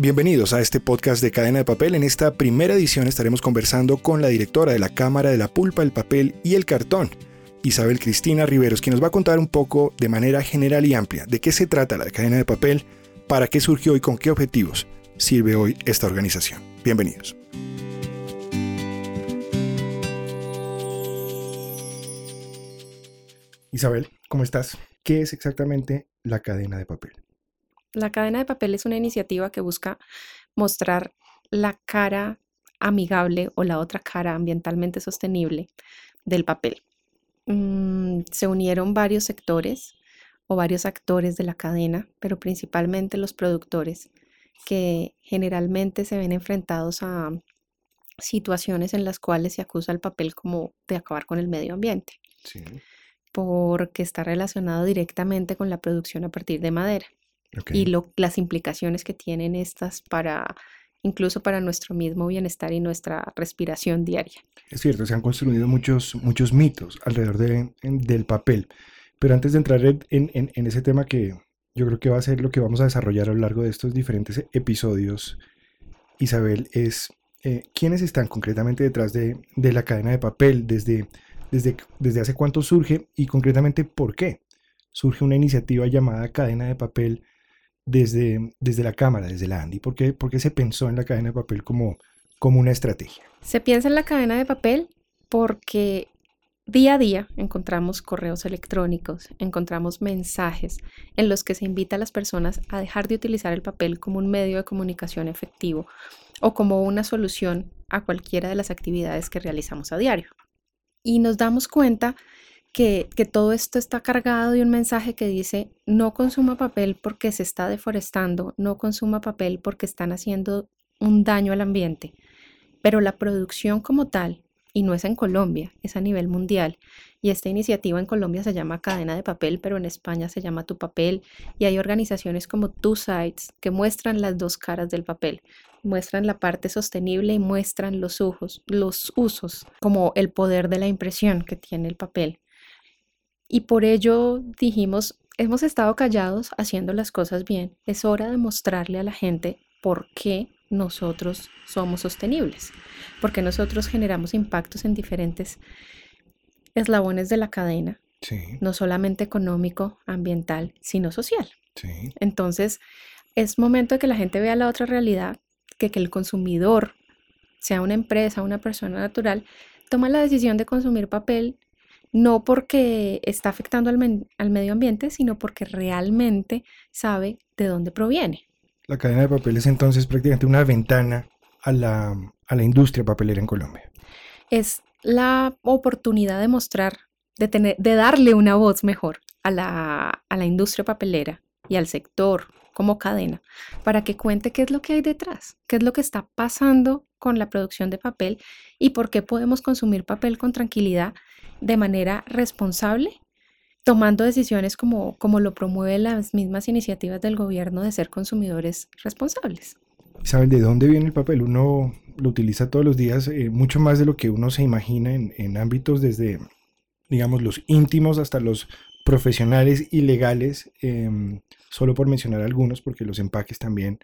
Bienvenidos a este podcast de Cadena de Papel. En esta primera edición estaremos conversando con la directora de la Cámara de la Pulpa, el Papel y el Cartón, Isabel Cristina Riveros, quien nos va a contar un poco de manera general y amplia de qué se trata la cadena de papel, para qué surgió y con qué objetivos sirve hoy esta organización. Bienvenidos. Isabel, ¿cómo estás? ¿Qué es exactamente la cadena de papel? La cadena de papel es una iniciativa que busca mostrar la cara amigable o la otra cara ambientalmente sostenible del papel. Mm, se unieron varios sectores o varios actores de la cadena, pero principalmente los productores, que generalmente se ven enfrentados a situaciones en las cuales se acusa al papel como de acabar con el medio ambiente, porque está relacionado directamente con la producción a partir de madera y las implicaciones que tienen estas para incluso para nuestro mismo bienestar y nuestra respiración diaria. Es cierto, se han construido muchos, muchos mitos alrededor de, del papel, pero antes de entrar en, en, ese tema que yo creo que va a ser lo que vamos a desarrollar a lo largo de estos diferentes episodios, Isabel, es eh, quiénes están concretamente detrás de, de, la cadena de papel, desde, desde, desde hace cuánto surge y concretamente por qué surge una iniciativa llamada cadena de papel desde, desde la Cámara, desde la ANDI? ¿Por qué, se pensó en la cadena de papel como, como una estrategia? Se piensa en la cadena de papel porque día a día encontramos correos electrónicos, encontramos mensajes en los que se invita a las personas a dejar de utilizar el papel como un medio de comunicación efectivo o como una solución a cualquiera de las actividades que realizamos a diario. Y nos damos cuenta que, todo esto está cargado de un mensaje que dice no consuma papel porque se está deforestando, no consuma papel porque están haciendo un daño al ambiente. Pero la producción como tal, y no es en Colombia, es a nivel mundial, y esta iniciativa en Colombia se llama Cadena de Papel, pero en España se llama Tu Papel, y hay organizaciones como Two Sides que muestran las dos caras del papel, muestran la parte sostenible y muestran los usos, los usos como el poder de la impresión que tiene el papel. Y por ello dijimos, hemos estado callados haciendo las cosas bien. Es hora de mostrarle a la gente por qué nosotros somos sostenibles, porque nosotros generamos impactos en diferentes eslabones de la cadena, no solamente económico, ambiental, sino social. Entonces, es momento de que la gente vea la otra realidad, que, que el consumidor, sea una empresa, una persona natural, toma la decisión de consumir papel no porque está afectando al, medio ambiente, sino porque realmente sabe de dónde proviene. La cadena de papel es entonces prácticamente una ventana a la, industria papelera en Colombia. Es la oportunidad de mostrar, de, tener, de darle una voz mejor a la, a la industria papelera y al sector como cadena para que cuente qué es lo que hay detrás, qué es lo que está pasando con la producción de papel y por qué podemos consumir papel con tranquilidad de manera responsable, tomando decisiones como, como lo promueven las mismas iniciativas del gobierno de ser consumidores responsables. ¿Saben de dónde viene el papel? Uno lo utiliza todos los días, eh, mucho más de lo que uno se imagina en, ámbitos desde, digamos, los íntimos hasta los profesionales y legales, em, solo por mencionar algunos, porque los empaques también,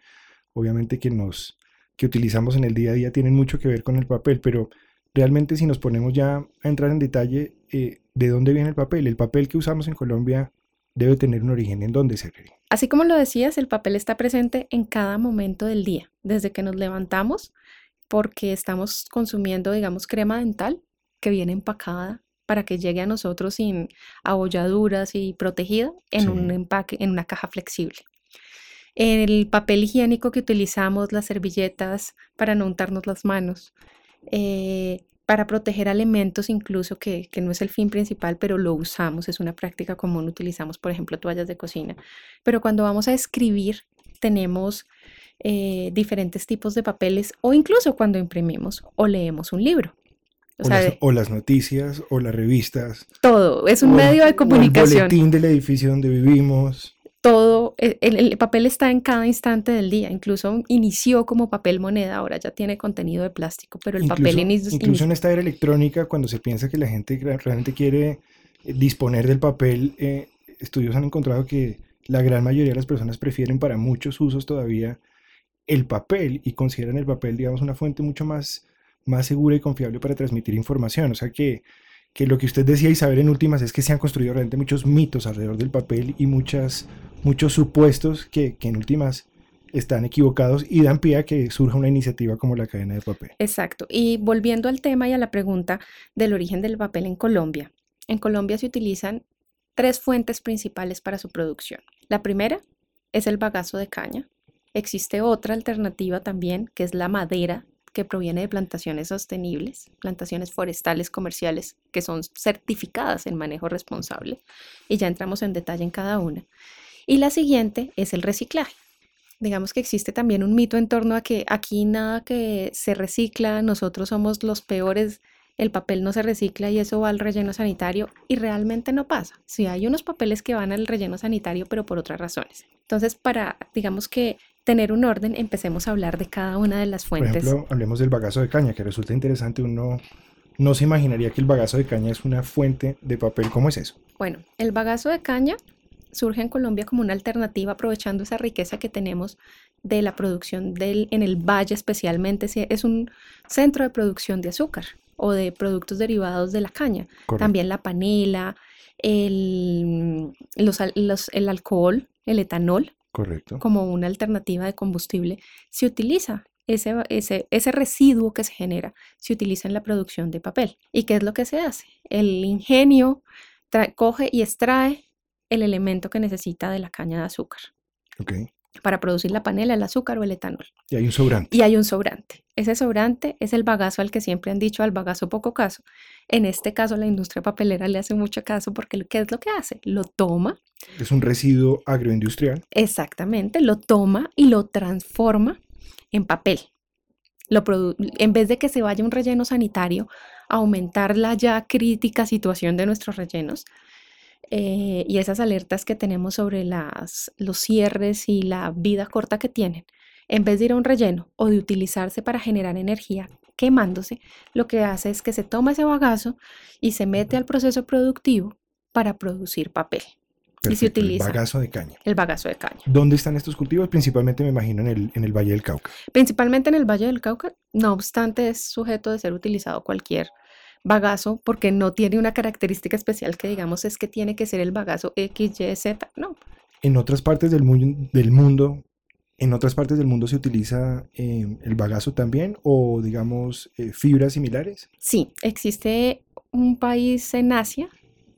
obviamente que nos que utilizamos en el día a día tienen mucho que ver con el papel, pero realmente si nos ponemos ya a entrar en detalle eh, de dónde viene el papel, el papel que usamos en Colombia debe tener un origen en dónde se cree. Así como lo decías, el papel está presente en cada momento del día, desde que nos levantamos, porque estamos consumiendo, digamos, crema dental que viene empacada para que llegue a nosotros sin abolladuras y protegida en un empaque, en una caja flexible. El papel higiénico que utilizamos, las servilletas para no untarnos las manos, eh, para proteger alimentos incluso que, no es el fin principal, pero lo usamos, es una práctica común, utilizamos por ejemplo toallas de cocina, pero cuando vamos a escribir tenemos eh, diferentes tipos de papeles o incluso cuando imprimimos o leemos un libro. O, las, noticias o las revistas. Todo, es un medio de comunicación. el boletín del edificio donde vivimos todo, e, el, papel está en cada instante del día, incluso inició como papel moneda, ahora ya tiene contenido de plástico, pero el papel inició... Incluso en esta era electrónica, cuando se piensa que la gente realmente quiere eh, disponer del papel, eh, estudios han encontrado que la gran mayoría de las personas prefieren para muchos usos todavía el papel y consideran el papel, digamos, una fuente mucho más, más segura y confiable para transmitir información. O sea que, que lo que usted decía, Isabel, en últimas, es que se han construido realmente muchos mitos alrededor del papel y muchas, muchos supuestos que, que en últimas están equivocados y dan pie a que surja una iniciativa como la cadena de papel. Exacto. Y volviendo al tema y a la pregunta del origen del papel en Colombia. En Colombia se utilizan tres fuentes principales para su producción. La primera es el bagazo de caña. Existe otra alternativa también, que es la madera, que proviene de plantaciones sostenibles, plantaciones forestales comerciales que son certificadas en manejo responsable. Y ya entramos en detalle en cada una. Y la siguiente es el reciclaje digamos que existe también un mito en torno a que aquí nada que se recicla, nosotros somos los peores, el papel no se recicla y eso va al relleno sanitario y realmente no pasa. Sí hay unos papeles que van al relleno sanitario, pero por otras razones. Entonces, para, digamos que tener un orden, empecemos a hablar de cada una de las fuentes. Por ejemplo, hablemos del bagazo de caña, que resulta interesante. Uno no se imaginaría que el bagazo de caña es una fuente de papel. ¿Cómo es eso? Bueno, el bagazo de caña surge en Colombia como una alternativa aprovechando esa riqueza que tenemos de la producción del, en el valle especialmente, es un centro de producción de azúcar o de productos derivados de la caña. También la panela, el, los, el alcohol, el etanol, Correcto. como una alternativa de combustible, se utiliza. Ese, ese, ese residuo que se genera se utiliza en la producción de papel. ¿Y qué es lo que se hace? El ingenio coge y extrae el elemento que necesita de la caña de azúcar. Para producir la panela, el azúcar o el etanol. Y hay un sobrante. Y hay un sobrante. Ese sobrante es el bagazo al que siempre han dicho al bagazo poco caso. En este caso, la industria papelera le hace mucho caso porque ¿qué es lo que hace? Lo toma. Es un residuo agroindustrial. Exactamente, lo toma y lo transforma en papel. Lo en vez de que se vaya un relleno sanitario, aumentar la ya crítica situación de nuestros rellenos, eh, y esas alertas que tenemos sobre las, los cierres y la vida corta que tienen, en vez de ir a un relleno o de utilizarse para generar energía quemándose, lo que hace es que se toma ese bagazo y se mete al proceso productivo para producir papel. Y se utiliza el bagazo de caña. El bagazo de caña. ¿Dónde están estos cultivos? Principalmente me imagino en el, en el Valle del Cauca. Principalmente en el Valle del Cauca, no obstante es sujeto de ser utilizado cualquier bagazo porque no tiene una característica especial que digamos es que tiene que ser el bagazo X, Y, Z, no. En otras partes del, del mundo, en otras partes del mundo se utiliza em, el bagazo también o digamos eh, fibras similares. Sí, existe un país en Asia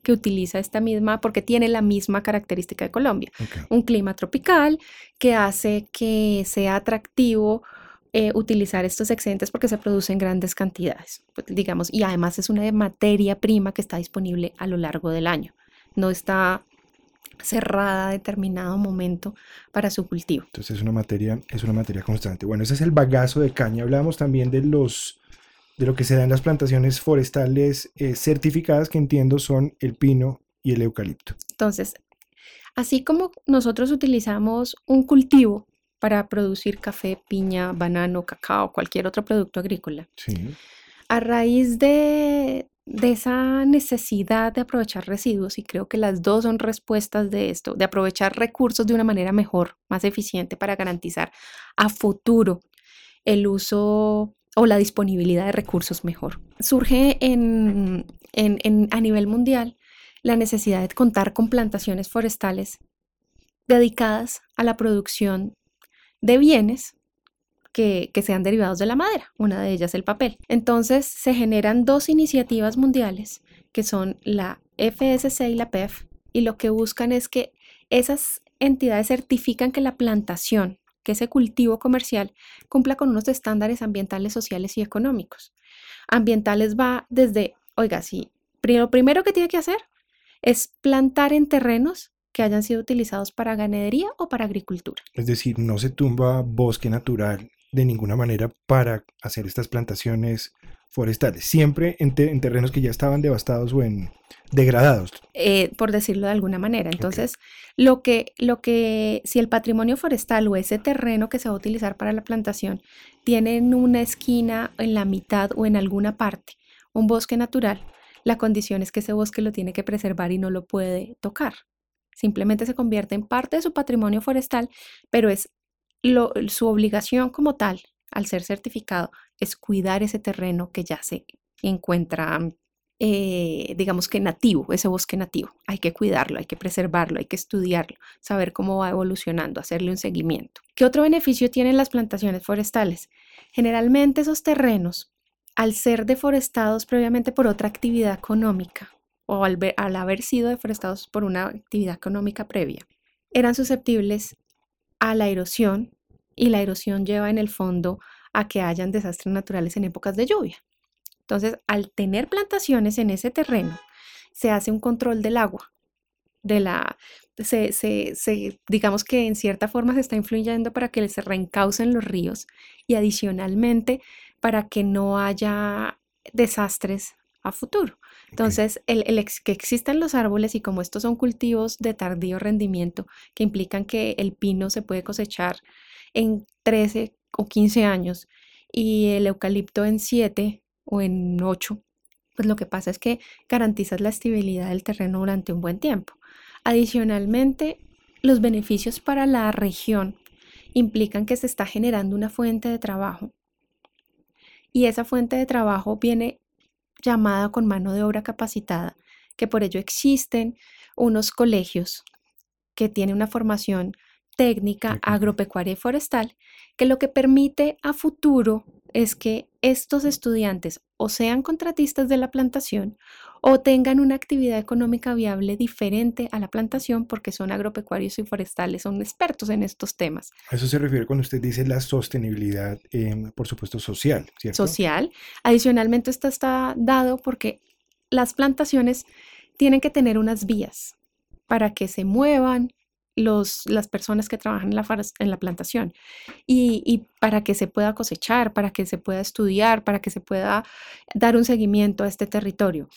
que utiliza esta misma, porque tiene la misma característica de Colombia. Un clima tropical que hace que sea atractivo eh, utilizar estos excedentes porque se producen grandes cantidades, pues, digamos, y además es una materia prima que está disponible a lo largo del año. No está cerrada a determinado momento para su cultivo. Entonces es una materia, es una materia constante. Bueno, ese es el bagazo de caña. Hablamos también de los de lo que se da en las plantaciones forestales eh, certificadas que entiendo son el pino y el eucalipto. Entonces, así como nosotros utilizamos un cultivo para producir café, piña, banano, cacao, cualquier otro producto agrícola. A raíz de, de esa necesidad de aprovechar residuos, y creo que las dos son respuestas de esto, de aprovechar recursos de una manera mejor, más eficiente para garantizar a futuro el uso o la disponibilidad de recursos mejor. Surge en, en, a nivel mundial la necesidad de contar con plantaciones forestales dedicadas a la producción de bienes que, sean derivados de la madera, una de ellas el papel. Entonces se generan dos iniciativas mundiales que son la FSC y la PEF y lo que buscan es que esas entidades certifican que la plantación, que ese cultivo comercial, cumpla con unos estándares ambientales, sociales y económicos. Ambientales va desde, oiga, sí, lo primero que tiene que hacer es plantar en terrenos que hayan sido utilizados para ganadería o para agricultura. Es decir, no se tumba bosque natural de ninguna manera para hacer estas plantaciones forestales, siempre en, terrenos que ya estaban devastados o en degradados. Eh, por decirlo de alguna manera. Entonces, lo, que, lo que, si el patrimonio forestal o ese terreno que se va a utilizar para la plantación tiene en una esquina, en la mitad o en alguna parte un bosque natural, la condición es que ese bosque lo tiene que preservar y no lo puede tocar. Simplemente se convierte en parte de su patrimonio forestal, pero es su obligación como tal, al ser certificado, es cuidar ese terreno que ya se encuentra, eh, digamos que nativo, ese bosque nativo. Hay que cuidarlo, hay que preservarlo, hay que estudiarlo, saber cómo va evolucionando, hacerle un seguimiento. ¿Qué otro beneficio tienen las plantaciones forestales? Generalmente esos terrenos, al ser deforestados previamente por otra actividad económica o al, al haber sido deforestados por una actividad económica previa, eran susceptibles a la erosión y la erosión lleva en el fondo a que hayan desastres naturales en épocas de lluvia. Entonces, al tener plantaciones en ese terreno, se hace un control del agua, de la, se, se, digamos que en cierta forma se está influyendo para que se reencaucen los ríos y adicionalmente para que no haya desastres a futuro. Entonces, el, el que existan los árboles y como estos son cultivos de tardío rendimiento que implican que el pino se puede cosechar en 13 o 15 años y el eucalipto en 7 o en 8, pues lo que pasa es que garantizas la estabilidad del terreno durante un buen tiempo. Adicionalmente, los beneficios para la región implican que se está generando una fuente de trabajo y esa fuente de trabajo viene llamada con mano de obra capacitada, que por ello existen unos colegios que tienen una formación técnica agropecuaria y forestal, que lo que permite a futuro es que estos estudiantes o sean contratistas de la plantación o tengan una actividad económica viable diferente a la plantación porque son agropecuarios y forestales, son expertos en estos temas. A eso se refiere cuando usted dice la sostenibilidad, em, por supuesto, social, ¿cierto? Social. Adicionalmente, esto está dado porque las plantaciones tienen que tener unas vías para que se muevan, las personas que trabajan en la, plantación y, para que se pueda cosechar, para que se pueda estudiar, para que se pueda dar un seguimiento a este territorio.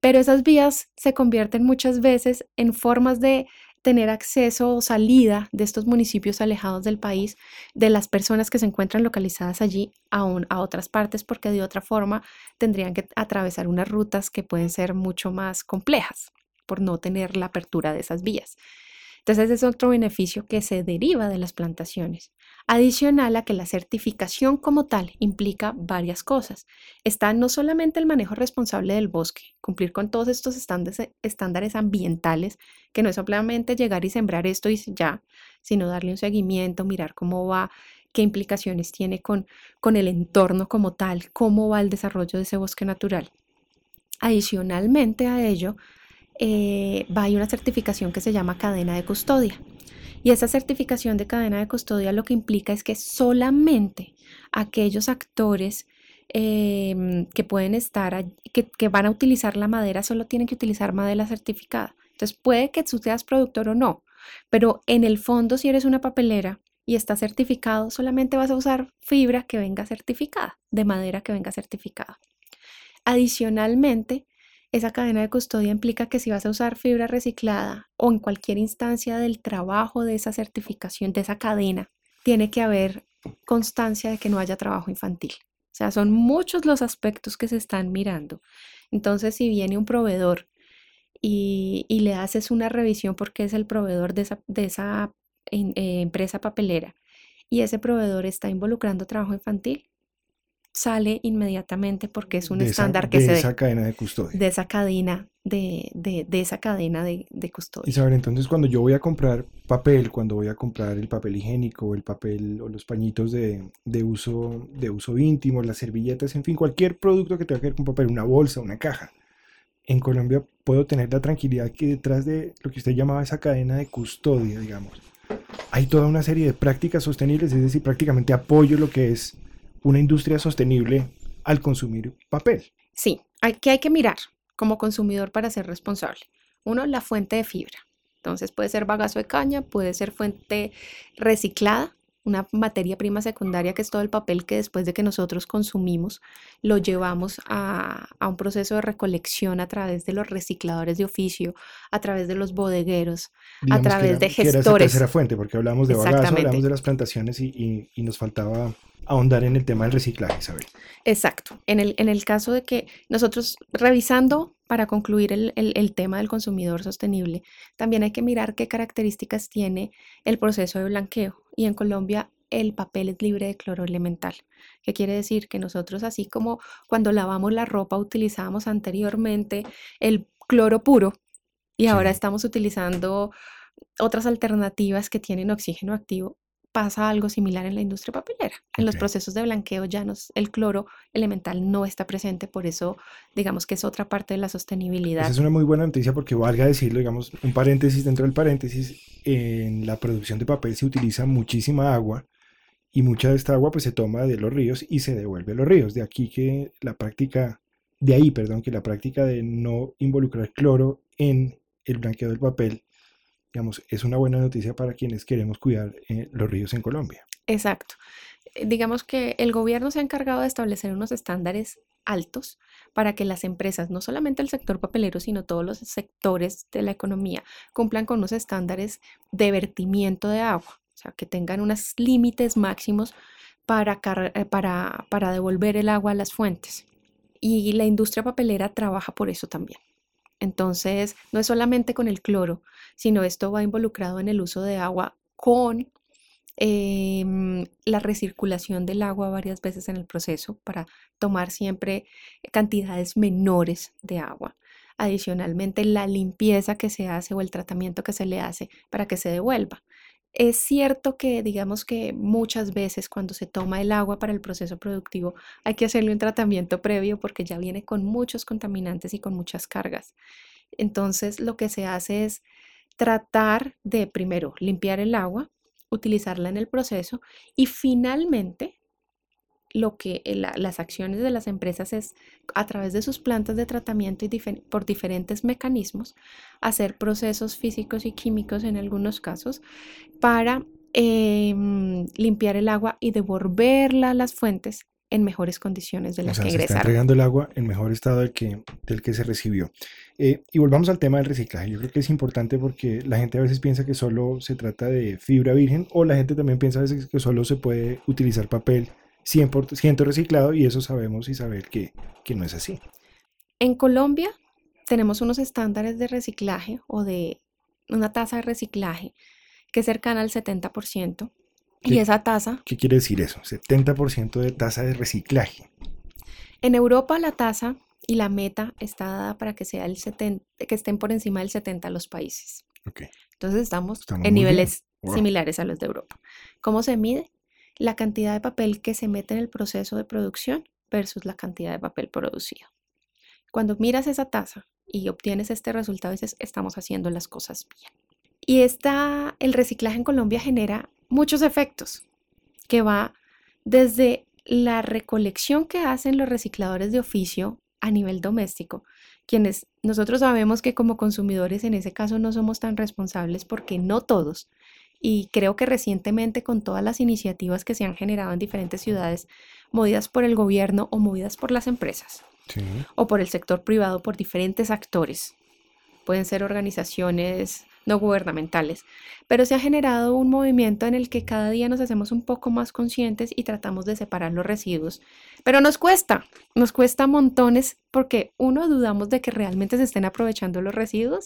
Pero esas vías se convierten muchas veces en formas de tener acceso o salida de estos municipios alejados del país, de las personas que se encuentran localizadas allí a, a otras partes, porque de otra forma tendrían que atravesar unas rutas que pueden ser mucho más complejas por no tener la apertura de esas vías. Entonces, es otro beneficio que se deriva de las plantaciones. Adicional a que la certificación como tal implica varias cosas. Está no solamente el manejo responsable del bosque, cumplir con todos estos estándares ambientales, que no es solamente llegar y sembrar esto y ya, sino darle un seguimiento, mirar cómo va, qué implicaciones tiene con, con el entorno como tal, cómo va el desarrollo de ese bosque natural. Adicionalmente a ello, eh, a una certificación que se llama cadena de custodia. Y esa certificación de cadena de custodia lo que implica es que solamente aquellos actores em, que pueden estar, que, que, van a utilizar la madera, solo tienen que utilizar madera certificada. Entonces puede que tú seas productor o no, pero en el fondo si eres una papelera y está certificado, solamente vas a usar fibra que venga certificada, de madera que venga certificada. Adicionalmente, esa cadena de custodia implica que si vas a usar fibra reciclada o en cualquier instancia del trabajo de esa certificación, de esa cadena, tiene que haber constancia de que no haya trabajo infantil. O sea, son muchos los aspectos que se están mirando. Entonces, si viene un proveedor y, le haces una revisión porque es el proveedor de esa, eh, empresa papelera y ese proveedor está involucrando trabajo infantil, sale inmediatamente porque es un estándar que de se... De esa cadena de custodia. De esa cadena de, de, esa cadena de, de custodia. Isabel, entonces cuando yo voy a comprar papel, cuando voy a comprar el papel higiénico, el papel o los pañitos de, de, uso, de uso íntimo, las servilletas, en fin, cualquier producto que tenga que ver con papel, una bolsa, una caja, en Colombia puedo tener la tranquilidad que detrás de lo que usted llamaba esa cadena de custodia, digamos, hay toda una serie de prácticas sostenibles, es decir, prácticamente apoyo lo que es una industria sostenible al consumir papel. Sí, hay, que hay que mirar como consumidor para ser responsable. Uno, la fuente de fibra. Entonces puede ser bagazo de caña, puede ser fuente reciclada, una materia prima secundaria que es todo el papel que después de que nosotros consumimos lo llevamos a, un proceso de recolección a través de los recicladores de oficio, a través de los bodegueros, a través de gestores. Que era esa tercera fuente, porque hablamos de bagazo, hablamos de las plantaciones y nos faltaba ahondar en el tema del reciclaje, Isabel. Exacto. En el, en el caso de que nosotros, revisando para concluir el, el, tema del consumidor sostenible, también hay que mirar qué características tiene el proceso de blanqueo. Y en Colombia el papel es libre de cloro elemental. ¿Qué quiere decir? Que nosotros, así como cuando lavamos la ropa utilizábamos anteriormente el cloro puro y ahora estamos utilizando otras alternativas que tienen oxígeno activo, pasa algo similar en la industria papelera. En los procesos de blanqueo ya el cloro elemental no está presente, por eso digamos que es otra parte de la sostenibilidad. Esa es una muy buena noticia porque valga decirlo, digamos, un paréntesis dentro del paréntesis, en la producción de papel se utiliza muchísima agua y mucha de esta agua pues se toma de los ríos y se devuelve a los ríos. De aquí que la práctica, de ahí, perdón, que la práctica de no involucrar cloro en el blanqueo del papel digamos, es una buena noticia para quienes queremos cuidar eh, los ríos en Colombia. Exacto. Eh, digamos que el gobierno se ha encargado de establecer unos estándares altos para que las empresas, no solamente el sector papelero, sino todos los sectores de la economía, cumplan con unos estándares de vertimiento de agua, o sea, que tengan unos límites máximos para, eh, para, para devolver el agua a las fuentes. Y la industria papelera trabaja por eso también. Entonces, no es solamente con el cloro, sino esto va involucrado en el uso de agua con em, la recirculación del agua varias veces en el proceso para tomar siempre cantidades menores de agua. Adicionalmente, la limpieza que se hace o el tratamiento que se le hace para que se devuelva. Es cierto que, digamos que muchas veces cuando se toma el agua para el proceso productivo hay que hacerle un tratamiento previo porque ya viene con muchos contaminantes y con muchas cargas. Entonces, lo que se hace es tratar de primero limpiar el agua, utilizarla en el proceso y finalmente lo que eh, las acciones de las empresas es a través de sus plantas de tratamiento y por diferentes mecanismos hacer procesos físicos y químicos en algunos casos para em, limpiar el agua y devolverla a las fuentes en mejores condiciones de las que ingresaron. Se está el agua en mejor estado del que, del que se recibió. Eh, y volvamos al tema del reciclaje. Yo creo que es importante porque la gente a veces piensa que solo se trata de fibra virgen o la gente también piensa a veces que solo se puede utilizar papel 100% reciclado y eso sabemos y saber que, que no es así. En Colombia tenemos unos estándares de reciclaje o de una tasa de reciclaje que es cercana al 70%. Y esa tasa... ¿Qué quiere decir eso? 70% de tasa de reciclaje. En Europa la tasa y la meta está dada para que, sea el 70, que estén por encima del 70 los países. Entonces estamos, en niveles similares a los de Europa. ¿Cómo se mide? La cantidad de papel que se mete en el proceso de producción versus la cantidad de papel producido. Cuando miras esa tasa y obtienes este resultado, dices, estamos haciendo las cosas bien. Y esta, el reciclaje en Colombia genera muchos efectos, que va desde la recolección que hacen los recicladores de oficio a nivel doméstico, quienes nosotros sabemos que como consumidores en ese caso no somos tan responsables porque no todos y creo que recientemente con todas las iniciativas que se han generado en diferentes ciudades, movidas por el gobierno o movidas por las empresas o por el sector privado, por diferentes actores, pueden ser organizaciones no gubernamentales, pero se ha generado un movimiento en el que cada día nos hacemos un poco más conscientes y tratamos de separar los residuos. Pero nos cuesta, nos cuesta montones porque uno dudamos de que realmente se estén aprovechando los residuos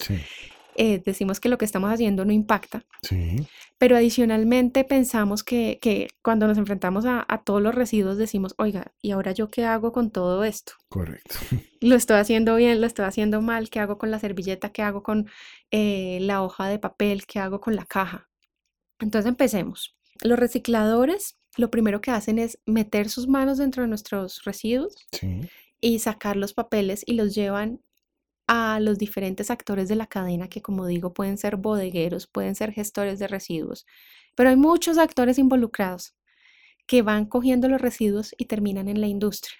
eh, decimos que lo que estamos haciendo no impacta. Sí. Pero adicionalmente pensamos que, que cuando nos enfrentamos a, a, todos los residuos decimos, oiga, ¿y ahora yo qué hago con todo esto? Correcto. Lo estoy haciendo bien, lo estoy haciendo mal, ¿qué hago con la servilleta? ¿Qué hago con eh, la hoja de papel? ¿Qué hago con la caja? Entonces empecemos. Los recicladores lo primero que hacen es meter sus manos dentro de nuestros residuos sí. y sacar los papeles y los llevan a los diferentes actores de la cadena que, como digo, pueden ser bodegueros, pueden ser gestores de residuos, pero hay muchos actores involucrados que van cogiendo los residuos y terminan en la industria.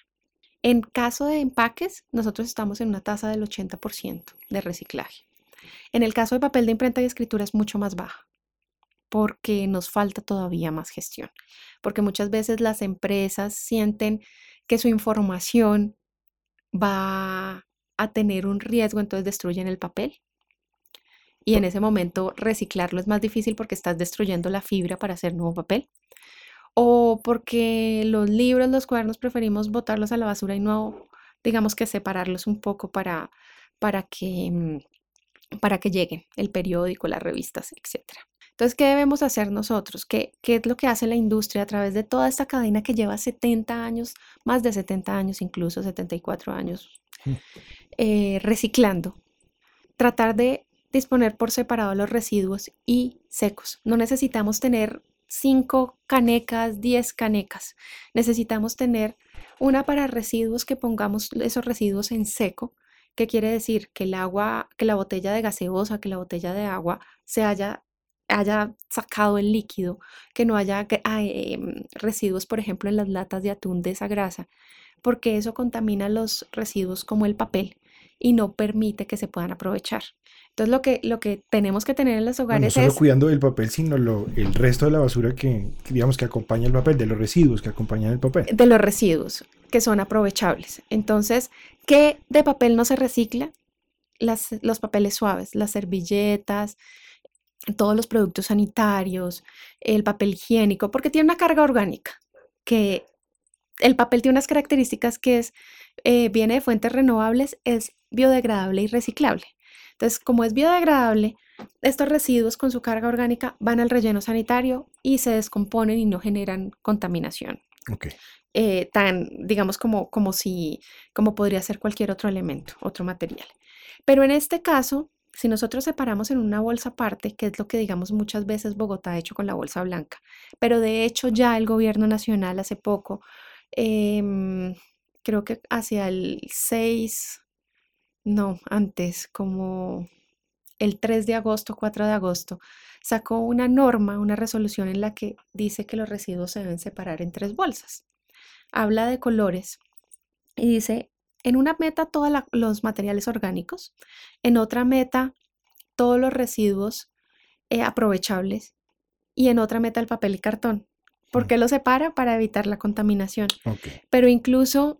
En caso de empaques, nosotros estamos en una tasa del 80% de reciclaje. En el caso de papel de imprenta y escritura es mucho más baja porque nos falta todavía más gestión, porque muchas veces las empresas sienten que su información va a tener un riesgo, entonces destruyen el papel. Y en ese momento reciclarlo es más difícil porque estás destruyendo la fibra para hacer nuevo papel. O porque los libros, los cuadernos preferimos botarlos a la basura y no, digamos que separarlos un poco para, para, que, mm, para que lleguen el periódico, las revistas, etc. Entonces, ¿qué debemos hacer nosotros? ¿Qué, ¿Qué, es lo que hace la industria a través de toda esta cadena que lleva 70 años, más de 70 años, incluso 74 años, mm. Eh, reciclando? Tratar de disponer por separado los residuos y secos. No necesitamos tener 5 canecas, 10 canecas. Necesitamos tener una para residuos que pongamos esos residuos en seco, que quiere decir que el agua, que la botella de gaseosa, que la botella de agua se haya haya sacado el líquido, que no haya em, residuos, por ejemplo, en las latas de atún de esa grasa, porque eso contamina los residuos como el papel y no permite que se puedan aprovechar. Entonces lo que, lo que tenemos que tener en los hogares no solo cuidando del papel, sino lo, el resto de la basura que, digamos, que acompaña el papel, de los residuos que acompañan el papel. De los residuos que son aprovechables. Entonces, ¿qué de papel no se recicla? Las, los papeles suaves, las servilletas, todos los productos sanitarios, el papel higiénico, porque tiene una carga orgánica, que el papel tiene unas características que es, eh, viene de fuentes renovables, es biodegradable y reciclable. Entonces, como es biodegradable, estos residuos con su carga orgánica van al relleno sanitario y se descomponen y no generan contaminación. Eh, tan, digamos, como, como si, como podría ser cualquier otro elemento, otro material. Pero en este caso, si nosotros separamos en una bolsa aparte, que es lo que digamos muchas veces Bogotá ha hecho con la bolsa blanca, pero de hecho ya el gobierno nacional hace poco, em, creo que hacia el 6, no, antes, como el 3 de agosto, 4 de agosto, sacó una norma, una resolución en la que dice que los residuos se deben separar en tres bolsas. Habla de colores y dice en una meta todos los materiales orgánicos, en otra meta todos los residuos eh, aprovechables y en otra meta el papel y cartón. ¿Por qué lo separa? Para evitar la contaminación. Pero incluso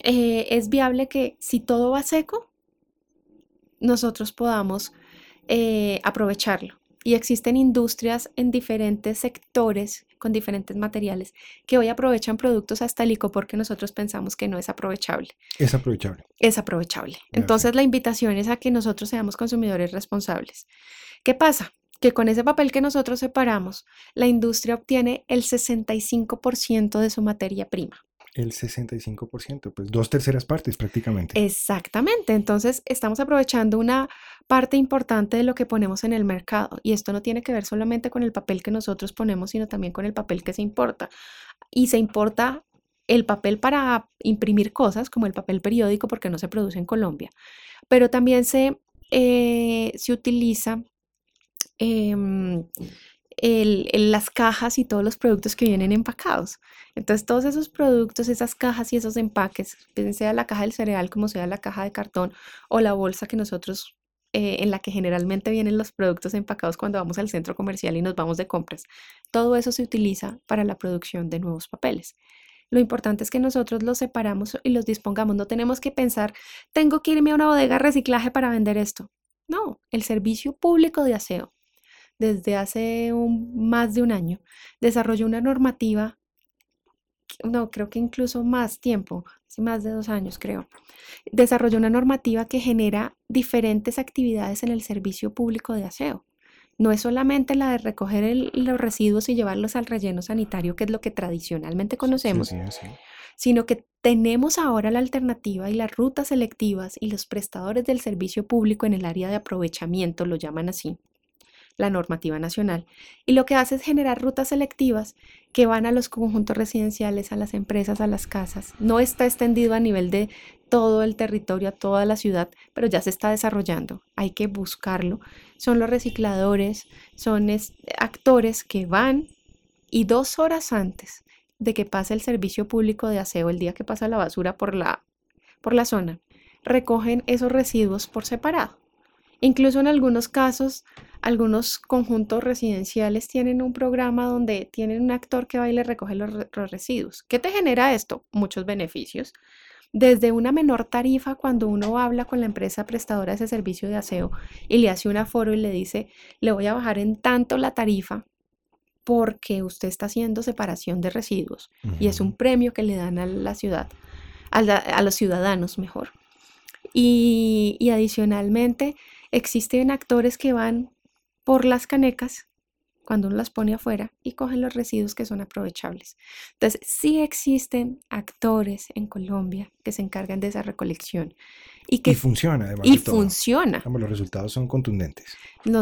eh, es viable que si todo va seco, nosotros podamos eh, aprovecharlo. Y existen industrias en diferentes sectores con diferentes materiales que hoy aprovechan productos hasta el ICO porque nosotros pensamos que no es aprovechable. Es aprovechable. Es aprovechable. Entonces la invitación es a que nosotros seamos consumidores responsables. ¿Qué pasa? Que con ese papel que nosotros separamos, la industria obtiene el 65% de su materia prima el 65%, pues dos terceras partes prácticamente. Exactamente, entonces estamos aprovechando una parte importante de lo que ponemos en el mercado y esto no tiene que ver solamente con el papel que nosotros ponemos, sino también con el papel que se importa. Y se importa el papel para imprimir cosas, como el papel periódico, porque no se produce en Colombia, pero también se, eh, se utiliza... Las cajas y todos los productos que vienen empacados. Entonces, todos esos productos, esas cajas y esos empaques, sea la caja del cereal como sea la caja de cartón o la bolsa que nosotros, eh, en la que generalmente vienen los productos empacados cuando vamos al centro comercial y nos vamos de compras, todo eso se utiliza para la producción de nuevos papeles. Lo importante es que nosotros los separamos y los dispongamos. No tenemos que pensar, tengo que irme a una bodega de reciclaje para vender esto. No, el servicio público de aseo desde hace más de un año, desarrolló una normativa, no, creo que incluso más tiempo, más de dos años creo, desarrolló una normativa que genera diferentes actividades en el servicio público de aseo. No es solamente la de recoger los residuos y llevarlos al relleno sanitario, que es lo que tradicionalmente conocemos, sino que tenemos ahora la alternativa y las rutas selectivas y los prestadores del servicio público en el área de aprovechamiento, lo llaman así, la normativa nacional. Y lo que hace es generar rutas selectivas que van a los conjuntos residenciales, a las empresas, a las casas. No está extendido a nivel de todo el territorio, a toda la ciudad, pero ya se está desarrollando. Hay que buscarlo. Son los recicladores, son actores que van y dos horas antes de que pase el servicio público de aseo, el día que pasa la basura por la, por la zona, recogen esos residuos por separado. Incluso en algunos casos algunos conjuntos residenciales tienen un programa donde tienen un actor que va y le recoge los, residuos. ¿Qué te genera esto? Muchos beneficios. Desde una menor tarifa cuando uno habla con la empresa prestadora de ese servicio de aseo y le hace un aforo y le dice, le voy a bajar en tanto la tarifa porque usted está haciendo separación de residuos y es un premio que le dan a la ciudad, a, los ciudadanos mejor. Y, y adicionalmente existen actores que van por las canecas cuando uno las pone afuera y cogen los residuos que son aprovechables. Entonces, sí existen actores en Colombia que se encargan de esa recolección. Y, que, funciona, además. Y funciona. los resultados son contundentes.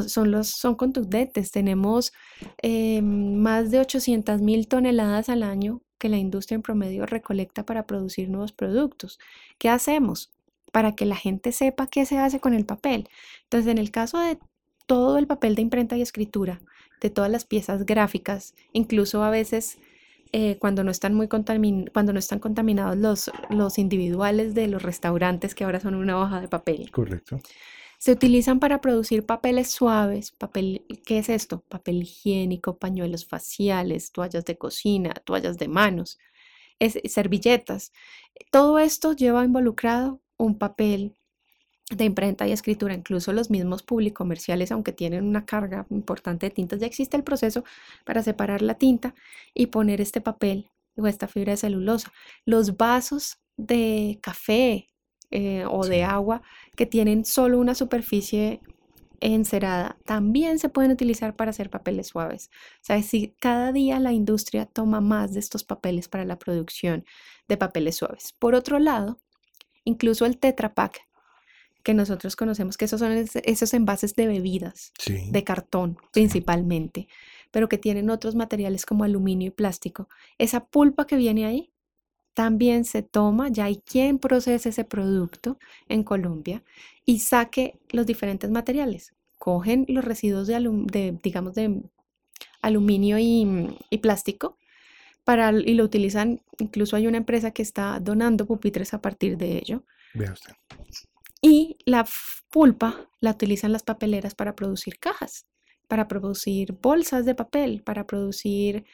son, los, son contundentes. Tenemos eh, más de 800 mil toneladas al año que la industria en promedio recolecta para producir nuevos productos. ¿Qué hacemos? Para que la gente sepa qué se hace con el papel. Entonces, en el caso de todo el papel de imprenta y escritura, de todas las piezas gráficas, incluso a veces eh, cuando, no están muy cuando no están contaminados los, los individuales de los restaurantes que ahora son una hoja de papel. Correcto. Se utilizan para producir papeles suaves, papel, ¿qué es esto? Papel higiénico, pañuelos faciales, toallas de cocina, toallas de manos, servilletas. Todo esto lleva involucrado un papel de imprenta y escritura, incluso los mismos publicomerciales, aunque tienen una carga importante de tintas, ya existe el proceso para separar la tinta y poner este papel o esta fibra de celulosa. Los vasos de café eh, o de agua que tienen solo una superficie encerada también se pueden utilizar para hacer papeles suaves. O sea, si cada día la industria toma más de estos papeles para la producción de papeles suaves. Por otro lado, incluso el Tetra Pak, que nosotros conocemos que esos son esos envases de bebidas, de cartón principalmente, pero que tienen otros materiales como aluminio y plástico. Esa pulpa que viene ahí también se toma, ya hay quien procese ese producto en Colombia y saque los diferentes materiales. Cogen los residuos de, digamos, de aluminio y, y plástico para, y lo utilizan, incluso hay una empresa que está donando pupitres a partir de ello. Vea usted. Y la pulpa la utilizan las papeleras para producir cajas, para producir bolsas de papel, para producir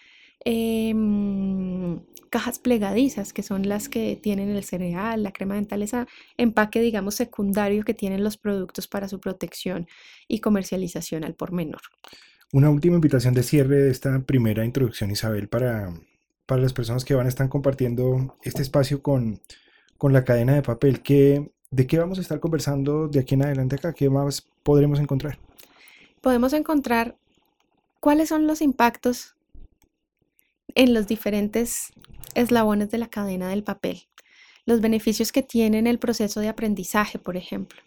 em, cajas plegadizas, que son las que tienen el cereal, la crema dental, ese empaque, digamos, secundario que tienen los productos para su protección y comercialización al por menor. Una última invitación de cierre de esta primera introducción, Isabel, para, para las personas que van a estar compartiendo este espacio con, con la cadena de papel. que ¿De qué vamos a estar conversando de aquí en adelante acá? ¿Qué más podremos encontrar? Podemos encontrar cuáles son los impactos en los diferentes eslabones de la cadena del papel, los beneficios que tiene en el proceso de aprendizaje, por ejemplo,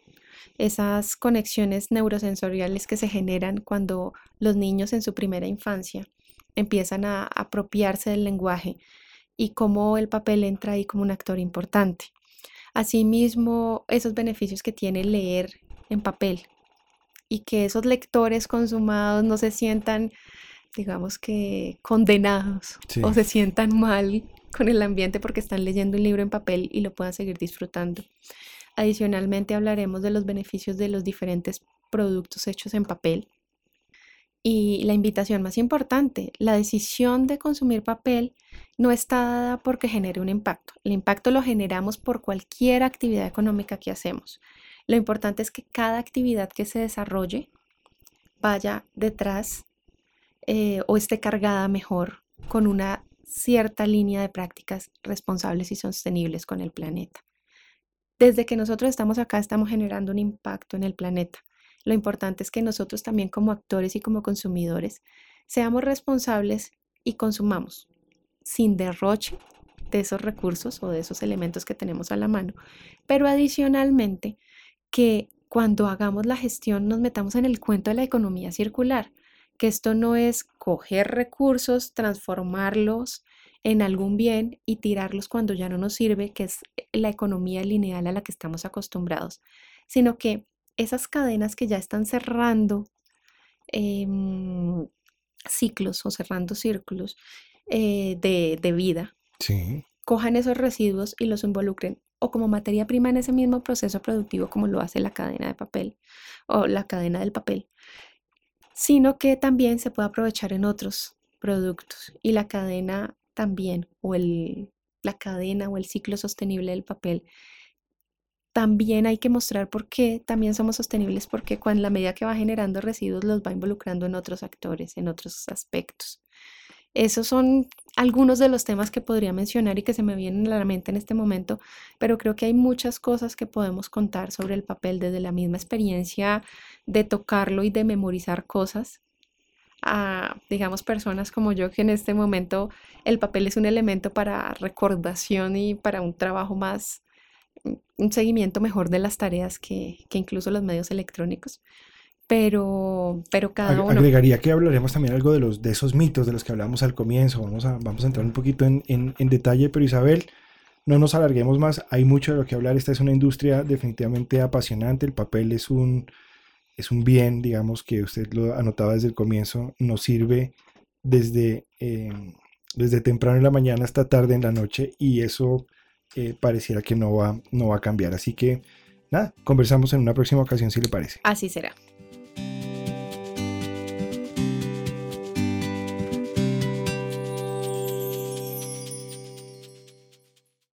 esas conexiones neurosensoriales que se generan cuando los niños en su primera infancia empiezan a apropiarse del lenguaje y cómo el papel entra ahí como un actor importante. Asimismo, esos beneficios que tiene leer en papel y que esos lectores consumados no se sientan, digamos que, condenados o se sientan mal con el ambiente porque están leyendo un libro en papel y lo puedan seguir disfrutando. Adicionalmente hablaremos de los beneficios de los diferentes productos hechos en papel. Y la invitación más importante, la decisión de consumir papel no está dada porque genere un impacto. El impacto lo generamos por cualquier actividad económica que hacemos. Lo importante es que cada actividad que se desarrolle vaya detrás eh, o esté cargada mejor con una cierta línea de prácticas responsables y sostenibles con el planeta. Desde que nosotros estamos acá estamos generando un impacto en el planeta. Lo importante es que nosotros también como actores y como consumidores seamos responsables y consumamos sin derroche de esos recursos o de esos elementos que tenemos a la mano, pero adicionalmente que cuando hagamos la gestión nos metamos en el cuento de la economía circular, que esto no es coger recursos, transformarlos en algún bien y tirarlos cuando ya no nos sirve, que es la economía lineal a la que estamos acostumbrados, sino que esas cadenas que ya están cerrando em, ciclos o cerrando círculos, eh, de, vida, cojan esos residuos y los involucren o como materia prima en ese mismo proceso productivo como lo hace la cadena de papel o la cadena del papel, sino que también se puede aprovechar en otros productos y la cadena también o el, la cadena o el ciclo sostenible del papel también hay que mostrar por qué también somos sostenibles, porque cuando la medida que va generando residuos los va involucrando en otros actores, en otros aspectos. Esos son algunos de los temas que podría mencionar y que se me vienen a la mente en este momento, pero creo que hay muchas cosas que podemos contar sobre el papel desde la misma experiencia de tocarlo y de memorizar cosas, a, digamos, personas como yo, que en este momento el papel es un elemento para recordación y para un trabajo más, un seguimiento mejor de las tareas que, que incluso los medios electrónicos. Pero, pero cada uno... Agregaría que hablaremos también algo de, los, de esos mitos de los que hablamos al comienzo. Vamos a, vamos a entrar un poquito en, en, en detalle, pero Isabel, no nos alarguemos más. Hay mucho de lo que hablar. Esta es una industria definitivamente apasionante. El papel es un es un bien, digamos, que usted lo anotaba desde el comienzo, nos sirve desde, em, desde temprano en la mañana hasta tarde en la noche y eso eh, pareciera que no va, no va a cambiar. Así que nada, conversamos en una próxima ocasión si le parece. Así será.